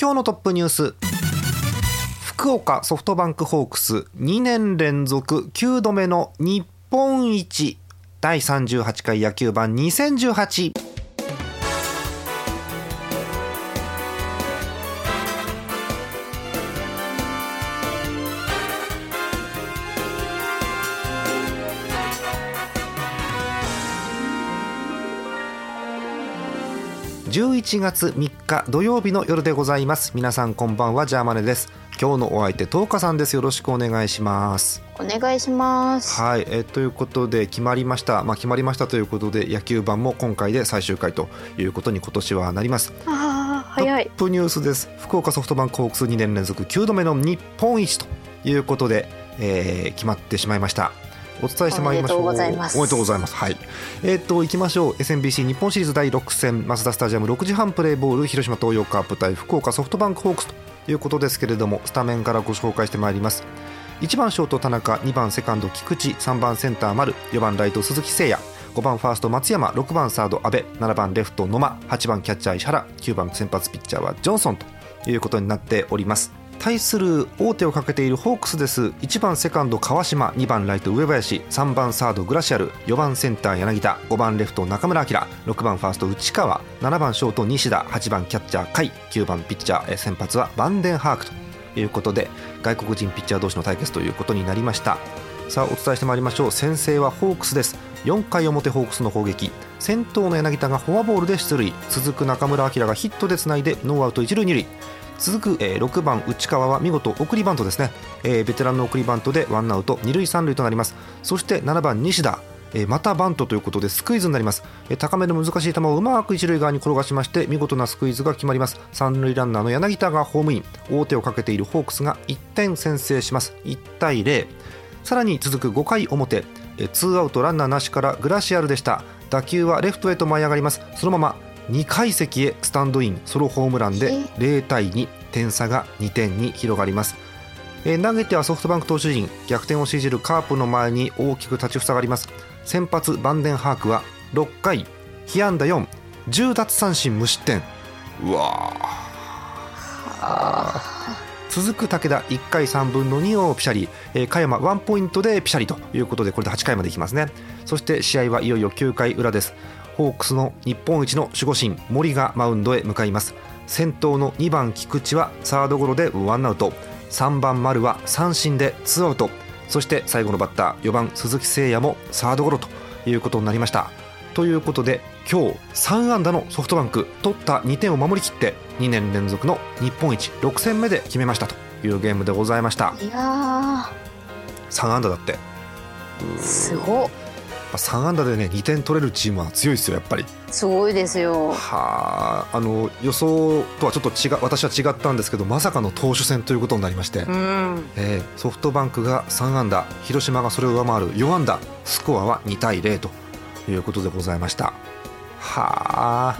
今日のトップニュース。福岡ソフトバンクホークス。2年連続9度目の日本一。第38回野球盤2018 11月3日土曜日の夜でございます。皆さんこんばんはジャーマネです。今日のお相手トーカさんです。よろしくお願いします。お願いします。はい、えということで決まりました。まあ決まりましたということで野球盤も今回で最終回ということに今年はなります。あー早い。トップニュースです。福岡ソフトバンクホークス2年連続9度目の日本一ということで、えー決まってしまいましたお伝えしてまいりましょう。おめでとうございます。はい。えーっと行きましょう。SMBC 日本シリーズ第6戦マツダスタジアム6時半プレーボール広島東洋カープ対福岡ソフトバンクホークスということですけれどもスタメンからご紹介してまいります。1番ショート田中2番セカンド菊池3番センター丸4番ライト鈴木誠也5番ファースト松山6番サード阿部7番レフト野間8番キャッチャー石原9番先発ピッチャーはジョンソンということになっております対する王手をかけているホークスです。1番セカンド川島2番ライト上林3番サードグラシアル4番センター柳田5番レフト中村晃6番ファースト内川7番ショート西田8番キャッチャー甲斐9番ピッチャー先発はバンデンハークということで外国人ピッチャー同士の対決ということになりました。さあお伝えしてまいりましょう。先制はホークスです。4回表ホークスの攻撃。先頭の柳田がフォアボールで出塁。続く中村晃がヒットでつないでノーアウト一塁二塁。続く、えー6番内川は見事送りバントですね、えーベテランの送りバントでワンアウト二塁三塁となります。そして7番西田。またバントということでスクイズになります、高めの難しい球をうまく一塁側に転がしまして見事なスクイズが決まります。三塁ランナーの柳田がホームイン。王手をかけているホークスが1点先制します。1対0さらに続く5回表。ツーアウトランナーなしからグラシアルでした。打球はレフトへと舞い上がります。そのまま2階席へスタンドインソロホームランで0対2点差が2点に広がります。えー投げてはソフトバンク投手陣逆転を強いるカープの前に大きく立ちふさがります。先発バンデンハークは6回被安打4 10奪三振無失点。うわー。続く武田1回3分の2をピシャリ、えー、加山ワンポイントでピシャリということでこれで8回までいきますね。そして試合はいよいよ9回裏ですホークスの日本一の守護神森がマウンドへ向かいます。先頭の2番菊池はサードゴロでワンアウト。3番丸は三振でツーアウト。そして最後のバッター4番鈴木誠也もサードゴロということになりました。ということで今日3安打のソフトバンク取った2点を守りきって2年連続の日本一6戦目で決めましたというゲームでございました。いや3安打だって。ーすごっ3安打でね2点取れるチームは強いですよやっぱり。すごいですよ。はああの予想とはちょっと違う私は違ったんですけどまさかの投手戦ということになりまして、うん。えーソフトバンクが3安打広島がそれを上回る4安打スコアは2対0ということでございました。はあ。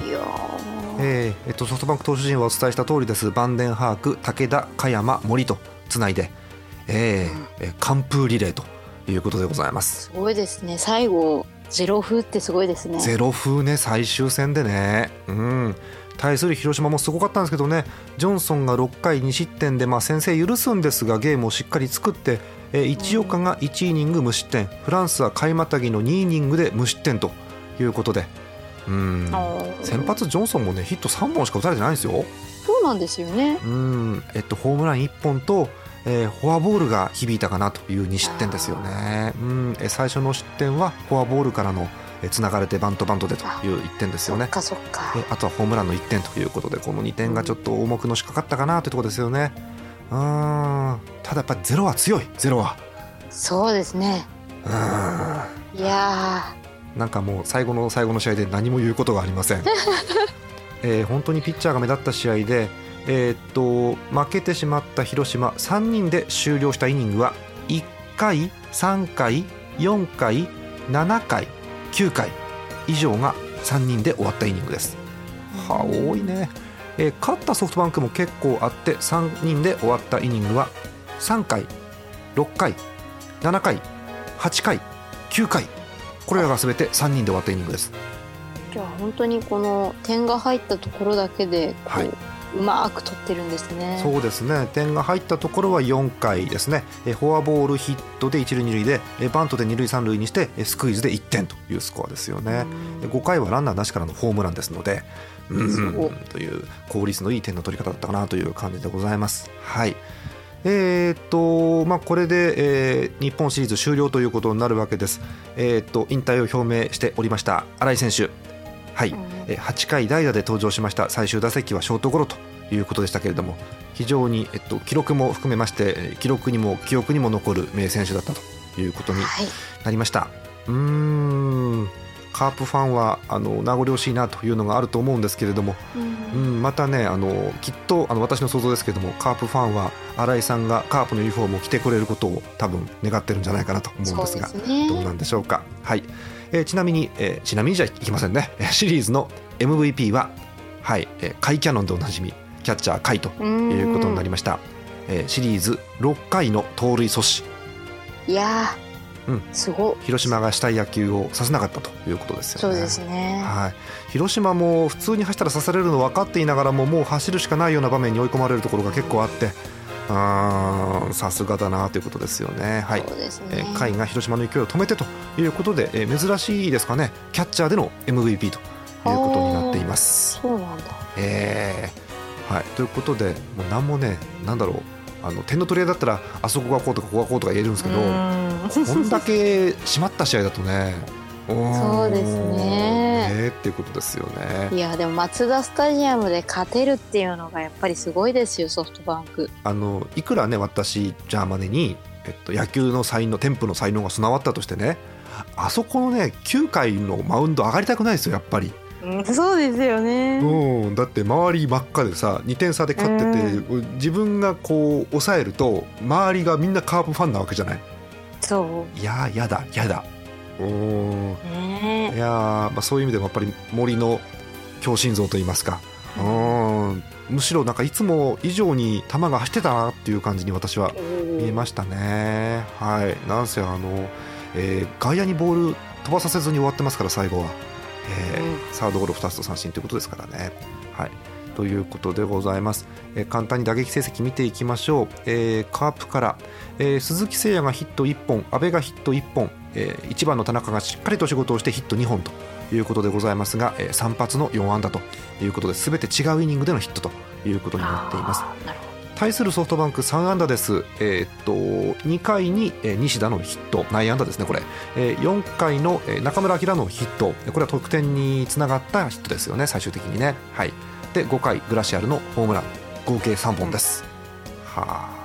えーえっと、ソフトバンク投手陣はお伝えした通りです。バンデンハーク武田加山森とつないで、えーえー完封リレーということでございます。すごいですね。最後ゼロ風ってすごいですね。ゼロ風ね最終戦でね。うん。対する広島もすごかったんですけどね。ジョンソンが6回2失点で、まあ、先制許すんですがゲームをしっかり作って、えー、一岡が1イニング無失点。フランスは買いまたぎの2イニングで無失点ということで。うん。先発ジョンソンもねヒット3本しか打たれてないんですよ。そうなんですよね。うん。えっと、ホームラン1本と、えーフォアボールが響いたかなという2失点ですよね。うんえ最初の失点はフォアボールからのつながれてバントバントでという1点ですよねあとはホームランの1点ということでこの2点がちょっと重くのしかかったかなというところですよね。うんただやっぱりゼロは強いゼロは。そうですねうんいやなんかもう最後の最後の試合で何も言うことがありません。えー本当にピッチャーが目立った試合で、えーっと負けてしまった広島3人で終了したイニングは1回3回4回7回9回以上が3人で終わったイニングです。はあ多いね、えー勝ったソフトバンクも結構あって3人で終わったイニングは3回6回7回8回9回これらが全て3人で終わったイニングです。じゃあ本当にこの点が入ったところだけでこう、はいうまく取ってるんですね。そうですね。点が入ったところは4回ですね。えーフォアボールヒットで一塁二塁でえーバントで二塁三塁にしてえースクイズで1点というスコアですよね。で5回はランナーなしからのホームランですのでうんという効率のいい点の取り方だったかなという感じでございます。はい。えーっとまあ、これで、えー日本シリーズ終了ということになるわけです、えーっと引退を表明しておりました新井選手、はい。うん。えー8回代打で登場しました最終打席はショートゴロということでしたけれども非常に、えっと、記録も含めましてえー記録にも記憶にも残る名選手だったということにはい、なりました。うーん。カープファンはあの名残惜しいなというのがあると思うんですけれども、うん、またねあのきっとあの私の想像ですけれどもカープファンは新井さんがカープのユニフォームを着てくれることを多分願ってるんじゃないかなと思うんですがね。どうなんでしょうか。はい、えーちなみに、えーちなみにじゃいきませんね。えーシリーズの MVP は、はい、えーカイキャノンでおなじみキャッチャーカイとということになりました。えーシリーズ6回の盗塁阻止、いやー、うんすごい。広島がしたい野球をさせなかったということですよね。そうですね。はい、広島も普通に走ったら刺されるの分かっていながらももう走るしかないような場面に追い込まれるところが結構あってさすがだなということですよね。はいそうです甲斐が広島の勢いを止めてということで、えー珍しいですかねキャッチャーでの MVP ということになっています。そうなんだ。えーはい、ということでもう何もねなんだろうあの点の取り合いだったらあそこがこうとかここがこうとか言えるんですけどこんだけ締まった試合だとねそうですねえーっていうことですよね。いやでもマツダスタジアムで勝てるっていうのがやっぱりすごいですよソフトバンク。あのいくらね私ジャーマネに、えっと、野球の才能テンプの才能が備わったとしてねあそこのね9回のマウンド上がりたくないですよやっぱり。そうですよね。うん、だって周り真っ赤でさ2点差で勝ってて、自分がこう抑えると周りがみんなカープファンなわけじゃないそいやーやだやだうんう。ねいやー、まあ、そういう意味でもやっぱり森の強心臓といいますか。うん。むしろなんかいつも以上に球が走ってたなっていう感じに私は見えましたね。はい。なんせあの、えー外野にボール飛ばさせずに終わってますから最後は、えーサードゴロ2つと三振ということですからね。はい。ということでございます、えー簡単に打撃成績見ていきましょう、えーカープから、えー鈴木誠也がヒット1本。阿部がヒット1本、え1番の田中がしっかりと仕事をしてヒット2本ということでございますが、え3発の4安打ということで全て違うイニングでのヒットということになっています。対するソフトバンク3安打です、えーっと2回に、えー西田のヒット内野安打ですねこれ、えー4回の、えー中村晃のヒット。これは得点につながったヒットですよね最終的にね。はい。で5回グラシアルのホームラン。合計3本です、はど。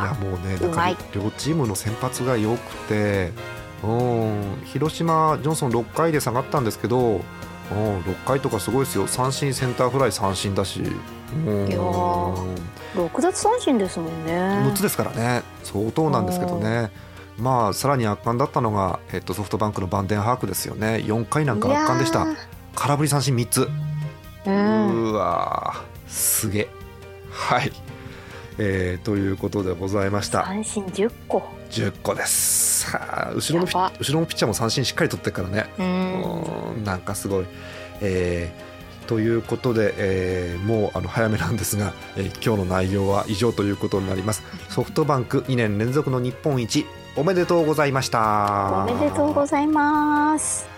いやもうねなんか両チームの先発が良くてうん。広島ジョンソン6回で下がったんですけどうん。6回とかすごいですよ。三振センターフライ三振だし。うん。いやー。六奪三振ですもんね。6つですからね。相当なんですけどね。まあさらに圧巻だったのが、えっと、ソフトバンクのバンデンハークですよね。4回なんか圧巻でした。空振り三振3つ。ーうん。うわー。すげえ。はい、えーということでございました。三振十個。10個です。さあ後ろの後ろのピッチャーも三振しっかり取ってるからね。うん。うんなんかすごい、えーということで、えーもうあの早めなんですが、えー今日の内容は以上ということになります。ソフトバンク2年連続の日本一おめでとうございました。おめでとうございます。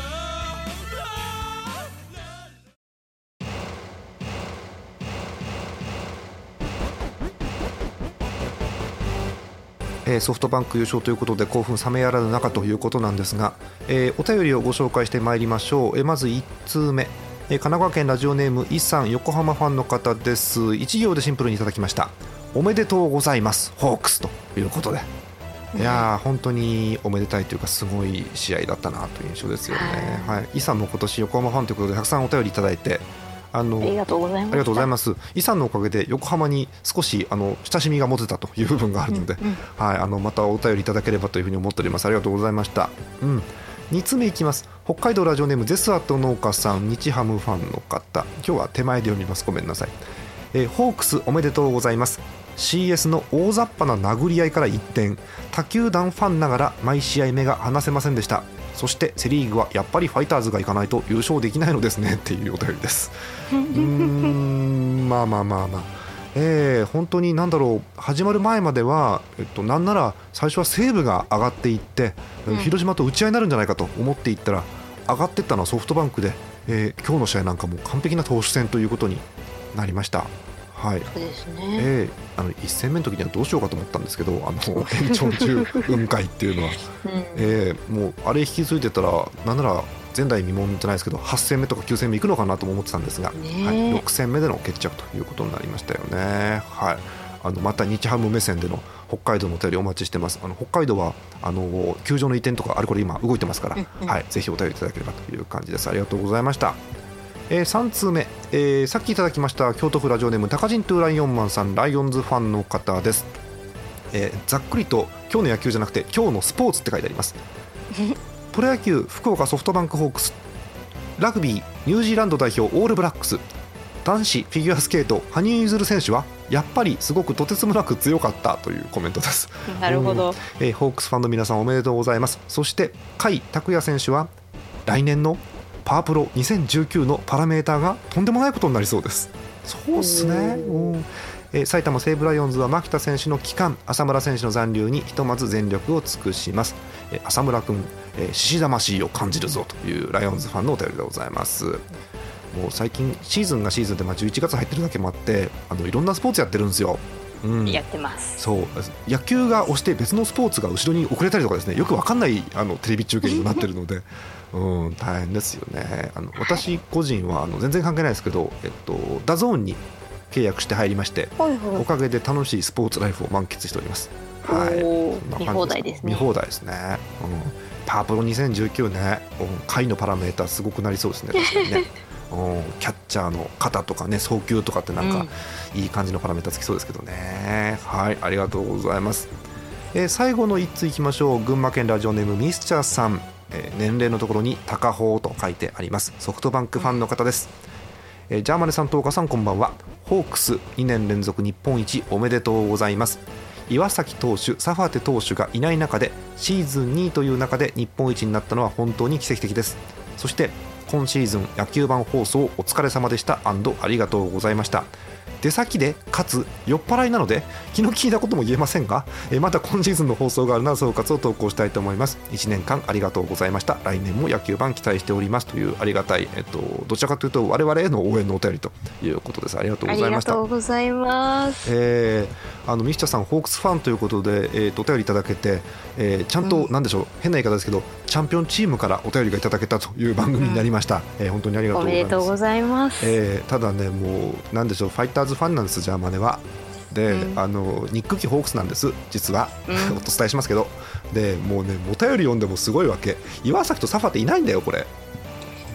えーソフトバンク優勝ということで興奮冷めやらぬ中ということなんですが、えーお便りをご紹介してまいりましょう、えーまず1通目、えー神奈川県ラジオネームイさん横浜ファンの方です。一行でシンプルにいただきました。おめでとうございます。ホークス。ということで。いやー本当におめでたいというかすごい試合だったなという印象ですよね。はい、イさんも今年横浜ファンということでたくさんお便りいただいてあのありがとうございますありがとうございます。イさんのおかげで横浜に少しあの親しみが持てたという部分があるので、うんうんはいあのまたお便りいただければというふうに思っております。ありがとうございました。うん。2つ目いきます北海道ラジオネームゼスアット農家さん日ハムファンの方今日は手前で読みますごめんなさい、えーホークスおめでとうございます CS の大雑把な殴り合いから一転他球団ファンながら毎試合目が離せませんでしたそしてセ・リーグはやっぱりファイターズが行かないと優勝できないのですね。っていうお便りです。うーんまあまあまあまあ。えー本当に何だろう。始まる前までは、えっと、なんなら最初は西武が上がっていって、うん。広島と打ち合いになるんじゃないかと思っていったら上がっていったのはソフトバンクで、えー今日の試合なんかも完璧な投手戦ということになりました。はいそうですね。えーあの1戦目の時にはどうしようかと思ったんですけどあの 延長中雲海っていうのは、うんえーもうあれ引き継いでたらなんなら前代未聞じゃないですけど8戦目とか9戦目いくのかなとも思ってたんですが、ねえはい、6戦目での決着ということになりましたよね。はいあのまた日ハム目線での北海道のお便りお待ちしてます。あの北海道はあの球場の移転とかあれこれ今動いてますから、うんうんはい、ぜひお便りいただければという感じです。ありがとうございました。えー、3通目、えーさっきいただきました京都府ラジオネーム高人トゥーライオンマンさんライオンズファンの方です、えーざっくりと今日の野球じゃなくて今日のスポーツって書いてあります。プロ野球福岡ソフトバンクホークスラグビーニュージーランド代表オールブラックス男子フィギュアスケート羽生結弦選手はやっぱりすごくとてつもなく強かったというコメントです。なるほど。えーホークスファンの皆さんおめでとうございます。そして甲斐拓也選手は来年のパワープロ2019のパラメーターがとんでもないことになりそうです。そうっすね。うん。えー埼玉西武ライオンズは牧田選手の帰還浅村選手の残留にひとまず全力を尽くします、えー浅村君、えー、獅子魂を感じるぞというライオンズファンのお便りでございます。もう最近シーズンがシーズンで、まあ、11月入ってるだけもあってあのいろんなスポーツやってるんですよ、うん、やってます。そう。野球が押して別のスポーツが後ろに遅れたりとかですねよくわかんないあのテレビ中継にもなってるので、うん、大変ですよねあの私個人はあの全然関係ないですけど、えっと、 DAZN に契約して入りましてはいはおかげで楽しいスポーツライフを満喫しております。はい見放題ですね見放題ですね。うん、パワープロ2019ね、うん、回のパラメータすごくなりそうですね。確かにね。うん、キャッチャーの肩とかね送球とかってなんかいい感じのパラメータつきそうですけどね。はい、ありがとうございます。えー最後の一通いきましょう。群馬県ラジオネームミスチャーさん、えー年齢のところに高穂と書いてあります。ソフトバンクファンの方です。えージャーマネさん、東花さん、こんばんは。ホークス2年連続日本一おめでとうございます。岩崎投手、サファテ投手がいない中でシーズン2位という中で日本一になったのは本当に奇跡的です。そして今シーズン野球版放送お疲れ様でしたありがとうございました。出先でかつ酔っ払いなので気の利いたことも言えませんがえーまた今シーズンの放送があるなら総括を投稿したいと思います。1年間ありがとうございました。来年も野球版期待しておりますというありがたい、えっと、どちらかというと我々への応援のお便りということです。ありがとうありがございました。とうございます。えーあのミスチャさんホークスファンということで、えーとお便りいただけて、えーちゃんと、うん。なんでしょう。変な言い方ですけどチャンピオンチームからお便りがいただけたという番組になりました、えー本当にありがとおうございます。めでとうございます。えーただねもうなんでしょうファイターズファンなんですジャーマネは。で、うん。あのニックキーホークスなんです実は、うん。お伝えしますけど。でもうねお便り読んでもすごいわけ。岩崎とサファっていないんだよこれ。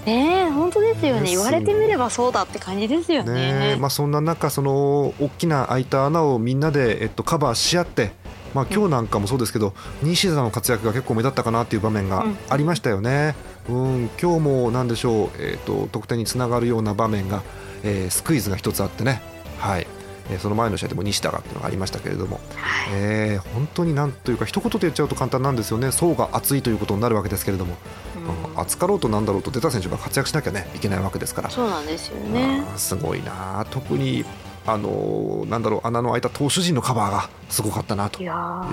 ねえ本当ですよね。言われてみればそうだって感じですよね。ね。まあ、そんな中その大きな開いた穴をみんなで、えっと、カバーし合って、まあ、今日なんかもそうですけど、西田の活躍が結構目立ったかなっていう場面がうん。ありましたよね。うん、今日もなんでしょう、えっと、得点につながるような場面が、えースクイズが一つあってね、はい。えーその前の試合でも西田がっていうのがありましたけれども、はい。えー本当になんというか一言で言っちゃうと簡単なんですよね。層が厚いということになるわけですけれども、うん。うん厚かろうとなんだろうと出た選手が活躍しなきゃねいけないわけですから。そうなんですよね。すごいな特にあのーなんだろう穴の開いた投手陣のカバーがすごかったなと。ね。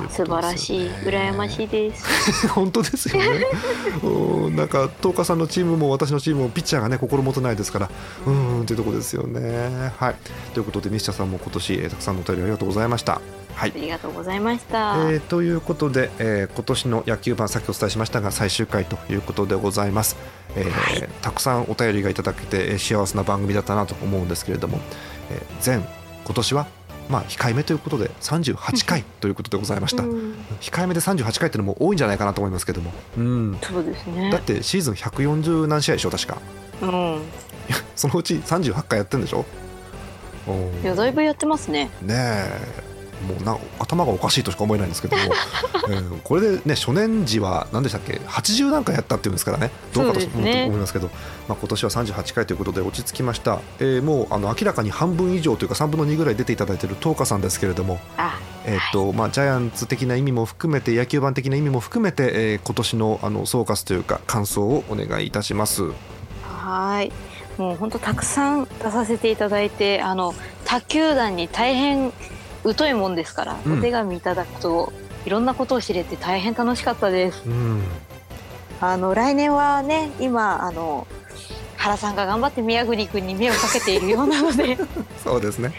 素晴らしい。羨ましいです。本当ですよね。うんなんか東花さんのチームも私のチームもピッチャーがね心もとないですからうんというところですよね。はい。ということで西田さんも今年えーたくさんのお便りありがとうございましたはい。ありがとうございました。えーということで、えー今年の野球盤さっきお伝えしましたが最終回ということでございます、えーはい。たくさんお便りがいただけてえー幸せな番組だったなと思うんですけれども、えー前今年はまあ控えめということで38回 ということでございました、うん。控えめで38回っていうのも多いんじゃないかなと思いますけども、うん、そうですね。だってシーズン140何試合でしょ確か。うん。そのうち38回やってるんでしょ？いやだいぶやってますね。ねえもうな頭がおかしいとしか思えないんですけども、えーこれでね初年時は何でしたっけ？80何回やったっていうんですからね。どうかと思いますけどまあ、今年は38回ということで落ち着きました、えーもうあの明らかに半分以上というか3分の2ぐらい出ていただいている東花さんですけれども、あ、えーとまあ、ジャイアンツ的な意味も含めて野球盤的な意味も含めて、えー今年のあの総括というか感想をお願いいたします。はーい。もう本当たくさん出させていただいて、あの他球団に大変疎いもんですから、うん。お手紙いただくといろんなことを知れて大変楽しかったです。うん。あの来年はね、今あの原さんが頑張って宮国君に目をかけているようなので、そうですね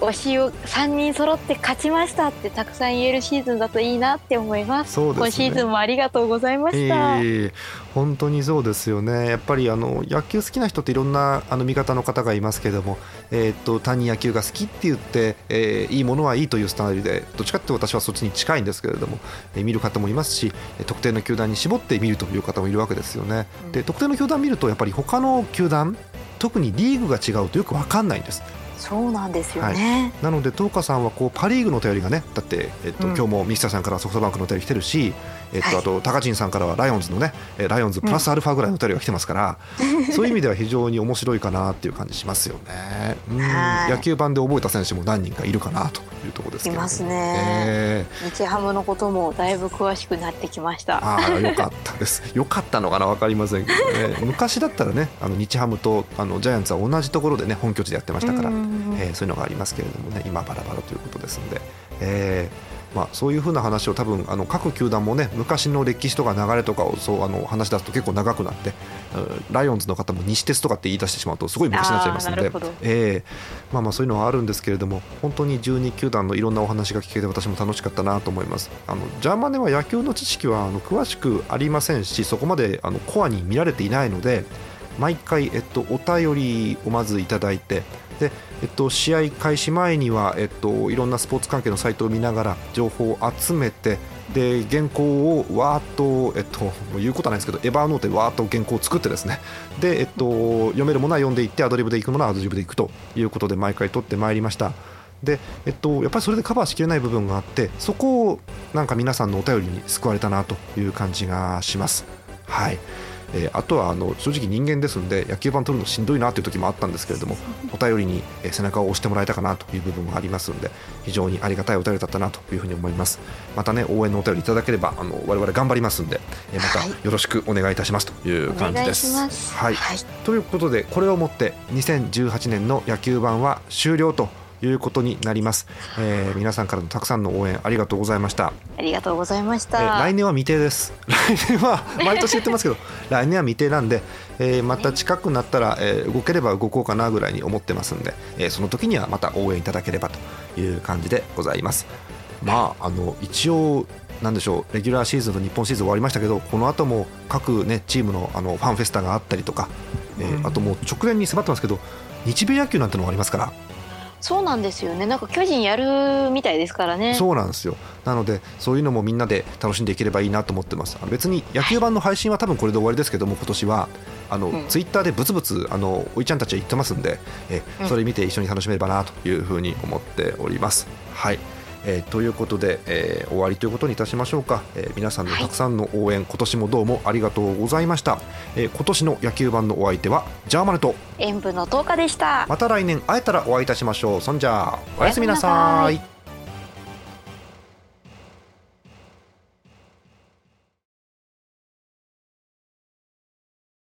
推しを3人揃って勝ちましたってたくさん言えるシーズンだといいなって思います。そうですね今シーズンもありがとうございました。ええ本当にそうですよね、やっぱりあの野球好きな人っていろんなあの見方の方がいますけれども、えー、と単に野球が好きって言って、えーいいものはいいというスタイルで、どっちかって私はそっちに近いんですけれども、えー見る方もいますし、えー特定の球団に絞って見るという方もいるわけですよね。うんで特定の球団見ると、やっぱり他の球団、特にリーグが違うとよく分かんないんです。そうなんですよね。なので、東花さんはこうパ・リーグのお便りがね、だって、えっとうん今日もミスターさんからソフトバンクのお便り来てるし、えっとはいあと高陣さんからはライオンズのね、えーライオンズプラスアルファぐらいのお便りが来てますから、そういう意味では非常に面白いかなっていう感じしますよね。うんはい野球盤で覚えた選手も何人かいるかなというところですけど、いますねえ日ハムのこともだいぶ詳しくなってきました。ああよかったです。よかったのかな分かりませんけどね。昔だったらね、あの日ハムとあのジャイアンツは同じところでね本拠地でやってましたから、うんえーそういうのがありますけれどもね今バラバラということですので、えーまあ、そういうふうな話を多分あの各球団もね昔の歴史とか流れとかをそうあの話し出すと結構長くなってうんライオンズの方も西鉄とかって言い出してしまうとすごい昔になっちゃいますのでえーまあ、まあそういうのはあるんですけれども本当に12球団のいろんなお話が聞けて私も楽しかったなと思います。あのジャーマネは野球の知識はあの詳しくありませんしそこまであのコアに見られていないので毎回、えっと、お便りをまずいただいてで、えっと、試合開始前には、えっと、いろんなスポーツ関係のサイトを見ながら情報を集めてで原稿をわーっと、えっと、言うことはないですけどエヴァーノートでわーっと原稿を作ってですねで、えっと、読めるものは読んでいってアドリブでいくものはアドリブでいくということで毎回取ってまいりました。でえっと、やっぱりそれでカバーしきれない部分があってそこをなんか皆さんのお便りに救われたなという感じがします。はいえーあとはあの正直人間ですので野球盤取るのしんどいなという時もあったんですけれどもお便りにえー背中を押してもらえたかなという部分がありますので非常にありがたいお便りだったなというふうに思います。またね応援のお便りいただければあの我々頑張りますんで、えーまはい。たよろしくお願いいたしますという感じです。ます。はい。ということでこれをもって2018年の野球盤は終了ということになります、えー皆さんからのたくさんの応援ありがとうございました。ありがとうございましえーた。来年は未定です。来年は毎年言ってますけど 来年は未定なんで、えーまた近くなったら、えー動ければ動こうかなぐらいに思ってますんで、えーその時にはまた応援いただければという感じでございます。まああの一応なんでしょうレギュラーシーズンと日本シーズン終わりましたけどこの後も各ねチームのあのファンフェスタがあったりとか、えーうん。あともう直前に迫ってますけど日米野球なんてのもありますからそうなんですよね。なんか巨人やるみたいですからね。そうなんですよ。なのでそういうのもみんなで楽しんでいければいいなと思ってます。別に野球盤の配信は多分これで終わりですけども今年はあの、うん。ツイッターでブツブツあのおいちゃんたちは言ってますんでえうん。それ見て一緒に楽しめればなというふうに思っております。はいえーということで、えー終わりということにいたしましょうか、えー皆さんのたくさんの応援、今年もどうもありがとうございました、えー今年の野球盤のお相手はジャーマネと演舞の10日でした。また来年会えたらお会いいたしましょう。そんじゃあおやすみなさい